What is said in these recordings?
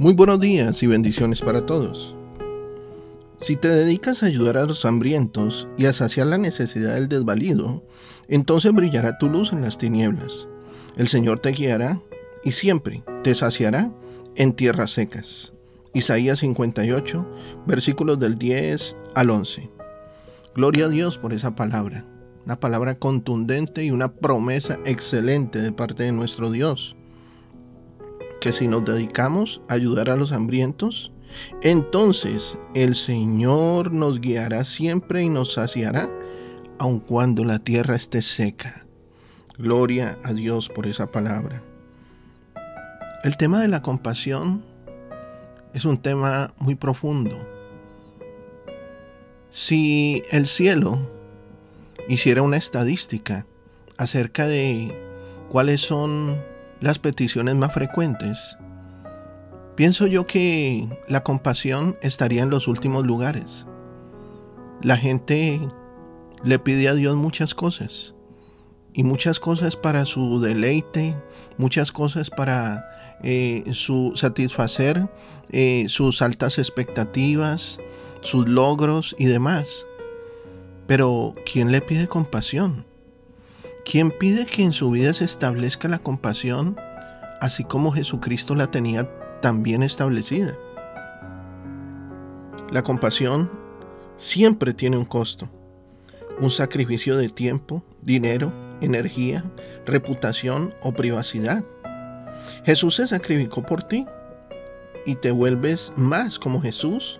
Muy buenos días y bendiciones para todos. Si te dedicas a ayudar a los hambrientos y a saciar la necesidad del desvalido, entonces brillará tu luz en las tinieblas. El Señor te guiará y siempre te saciará en tierras secas. Isaías 58, versículos del 10 al 11. Gloria a Dios por esa palabra, una palabra contundente y una promesa excelente de parte de nuestro Dios que si nos dedicamos a ayudar a los hambrientos, entonces el Señor nos guiará siempre y nos saciará, aun cuando la tierra esté seca. Gloria a Dios por esa palabra. El tema de la compasión es un tema muy profundo. Si el cielo hiciera una estadística acerca de cuáles son las peticiones más frecuentes, pienso yo que la compasión estaría en los últimos lugares. La gente le pide a Dios muchas cosas y muchas cosas para su deleite, muchas cosas para eh, su satisfacer eh, sus altas expectativas, sus logros y demás. Pero ¿quién le pide compasión? ¿Quién pide que en su vida se establezca la compasión así como Jesucristo la tenía también establecida? La compasión siempre tiene un costo, un sacrificio de tiempo, dinero, energía, reputación o privacidad. Jesús se sacrificó por ti y te vuelves más como Jesús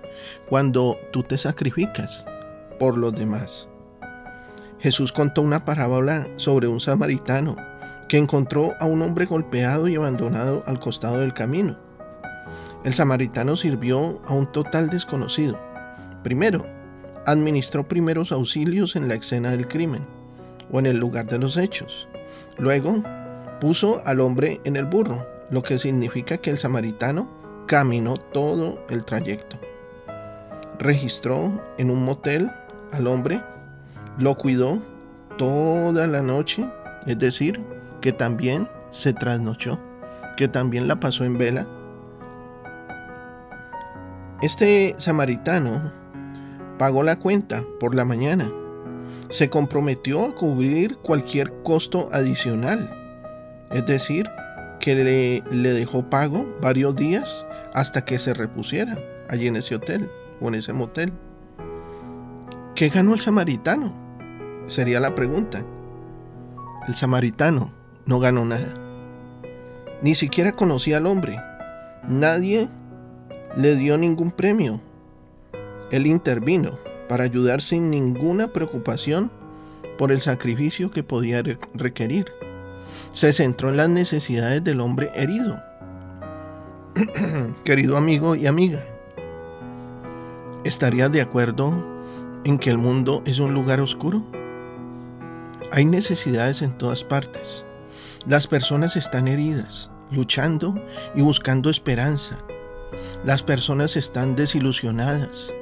cuando tú te sacrificas por los demás. Jesús contó una parábola sobre un samaritano que encontró a un hombre golpeado y abandonado al costado del camino. El samaritano sirvió a un total desconocido. Primero, administró primeros auxilios en la escena del crimen o en el lugar de los hechos. Luego, puso al hombre en el burro, lo que significa que el samaritano caminó todo el trayecto. Registró en un motel al hombre lo cuidó toda la noche, es decir, que también se trasnochó, que también la pasó en vela. Este samaritano pagó la cuenta por la mañana, se comprometió a cubrir cualquier costo adicional, es decir, que le, dejó pago varios días hasta que se repusiera allí en ese hotel o en ese motel. ¿Qué ganó el samaritano? Sería la pregunta. El samaritano no ganó nada. Ni siquiera conocía al hombre. Nadie le dio ningún premio. Él intervino para ayudar sin ninguna preocupación por el sacrificio que podía requerir. Se centró en las necesidades del hombre herido. Querido amigo y amiga, ¿estarías de acuerdo en que el mundo es un lugar oscuro? Hay necesidades en todas partes. Las personas están heridas, luchando y buscando esperanza. Las personas están desilusionadas.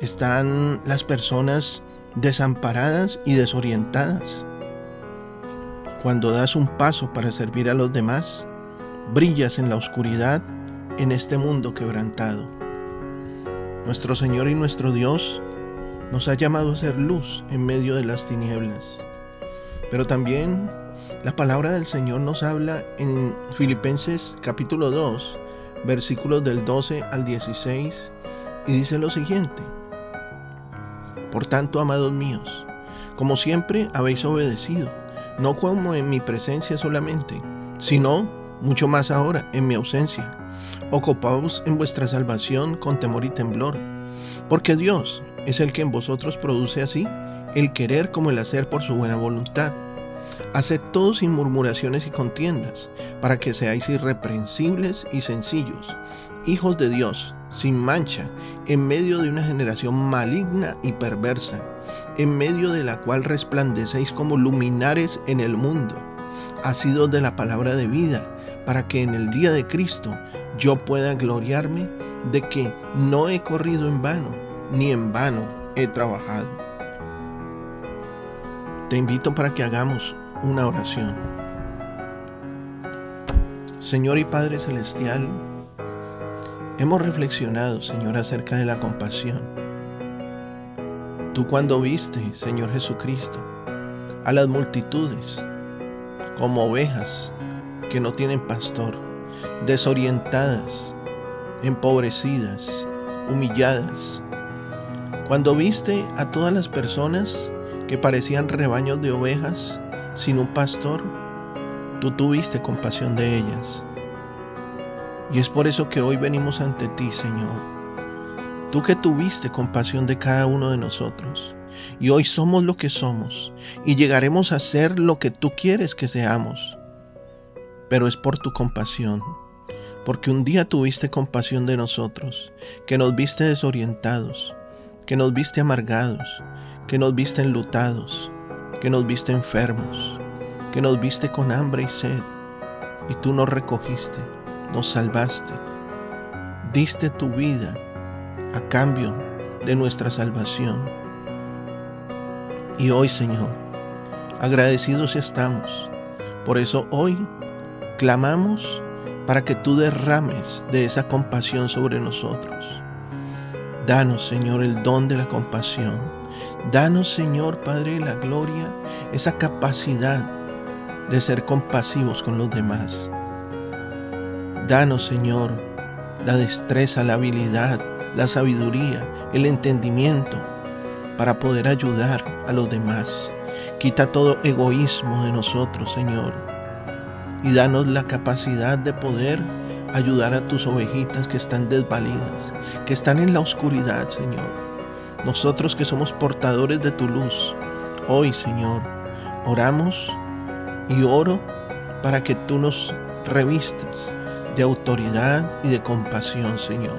Están las personas desamparadas y desorientadas. Cuando das un paso para servir a los demás, brillas en la oscuridad en este mundo quebrantado. Nuestro Señor y nuestro Dios nos ha llamado a ser luz en medio de las tinieblas. Pero también la palabra del Señor nos habla en Filipenses capítulo 2, versículos del 12 al 16, y dice lo siguiente. Por tanto, amados míos, como siempre habéis obedecido, no como en mi presencia solamente, sino mucho más ahora en mi ausencia. Ocupaos en vuestra salvación con temor y temblor, porque Dios, es el que en vosotros produce así el querer como el hacer por su buena voluntad. Haced todo sin murmuraciones y contiendas, para que seáis irreprensibles y sencillos, hijos de Dios, sin mancha, en medio de una generación maligna y perversa, en medio de la cual resplandecéis como luminares en el mundo, asidos de la palabra de vida, para que en el día de Cristo yo pueda gloriarme de que no he corrido en vano, ni en vano he trabajado. Te invito para que hagamos una oración. Señor y Padre Celestial, Hemos reflexionado, Señor, acerca de la compasión. Tú cuando viste, Señor Jesucristo, a las multitudes como ovejas que no tienen pastor, desorientadas, empobrecidas, humilladas. Cuando viste a todas las personas que parecían rebaños de ovejas sin un pastor, tú tuviste compasión de ellas. Y es por eso que hoy venimos ante ti, Señor. Tú que tuviste compasión de cada uno de nosotros. Y hoy somos lo que somos. Y llegaremos a ser lo que tú quieres que seamos. Pero es por tu compasión porque un día tuviste compasión de nosotros, que nos viste desorientados, que nos viste amargados, que nos viste enlutados, que nos viste enfermos, que nos viste con hambre y sed, y tú nos recogiste, nos salvaste, diste tu vida a cambio de nuestra salvación. Y hoy, Señor, agradecidos estamos. Por eso hoy clamamos para que tú derrames de esa compasión sobre nosotros. Danos, Señor, el don de la compasión. Danos, Señor, Padre la Gloria, esa capacidad de ser compasivos con los demás. Danos, Señor, la destreza, la habilidad, la sabiduría, el entendimiento para poder ayudar a los demás. Quita todo egoísmo de nosotros, Señor y danos la capacidad de poder ayudar a tus ovejitas que están desvalidas, que están en la oscuridad, Señor. Nosotros que somos portadores de tu luz, hoy, Señor, oramos y oro para que tú nos revistas de autoridad y de compasión, Señor.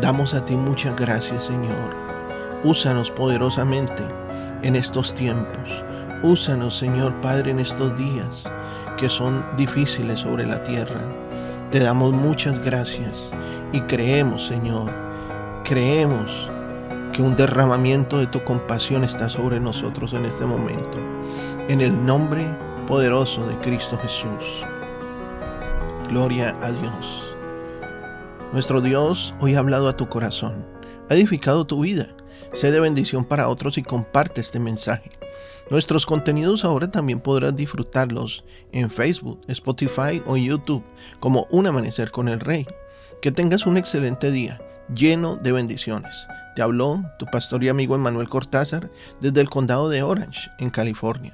Damos a ti muchas gracias, Señor. Úsanos poderosamente en estos tiempos. Úsanos, Señor Padre, en estos días que son difíciles sobre la tierra. Te damos muchas gracias y creemos, Señor, creemos que un derramamiento de tu compasión está sobre nosotros en este momento. En el nombre poderoso de Cristo Jesús. Gloria a Dios. Nuestro Dios hoy ha hablado a tu corazón, ha edificado tu vida. Sé de bendición para otros y comparte este mensaje. Nuestros contenidos ahora también podrás disfrutarlos en Facebook, Spotify o YouTube como Un Amanecer con el Rey. Que tengas un excelente día, lleno de bendiciones. Te habló tu pastor y amigo Emanuel Cortázar desde el condado de Orange, en California.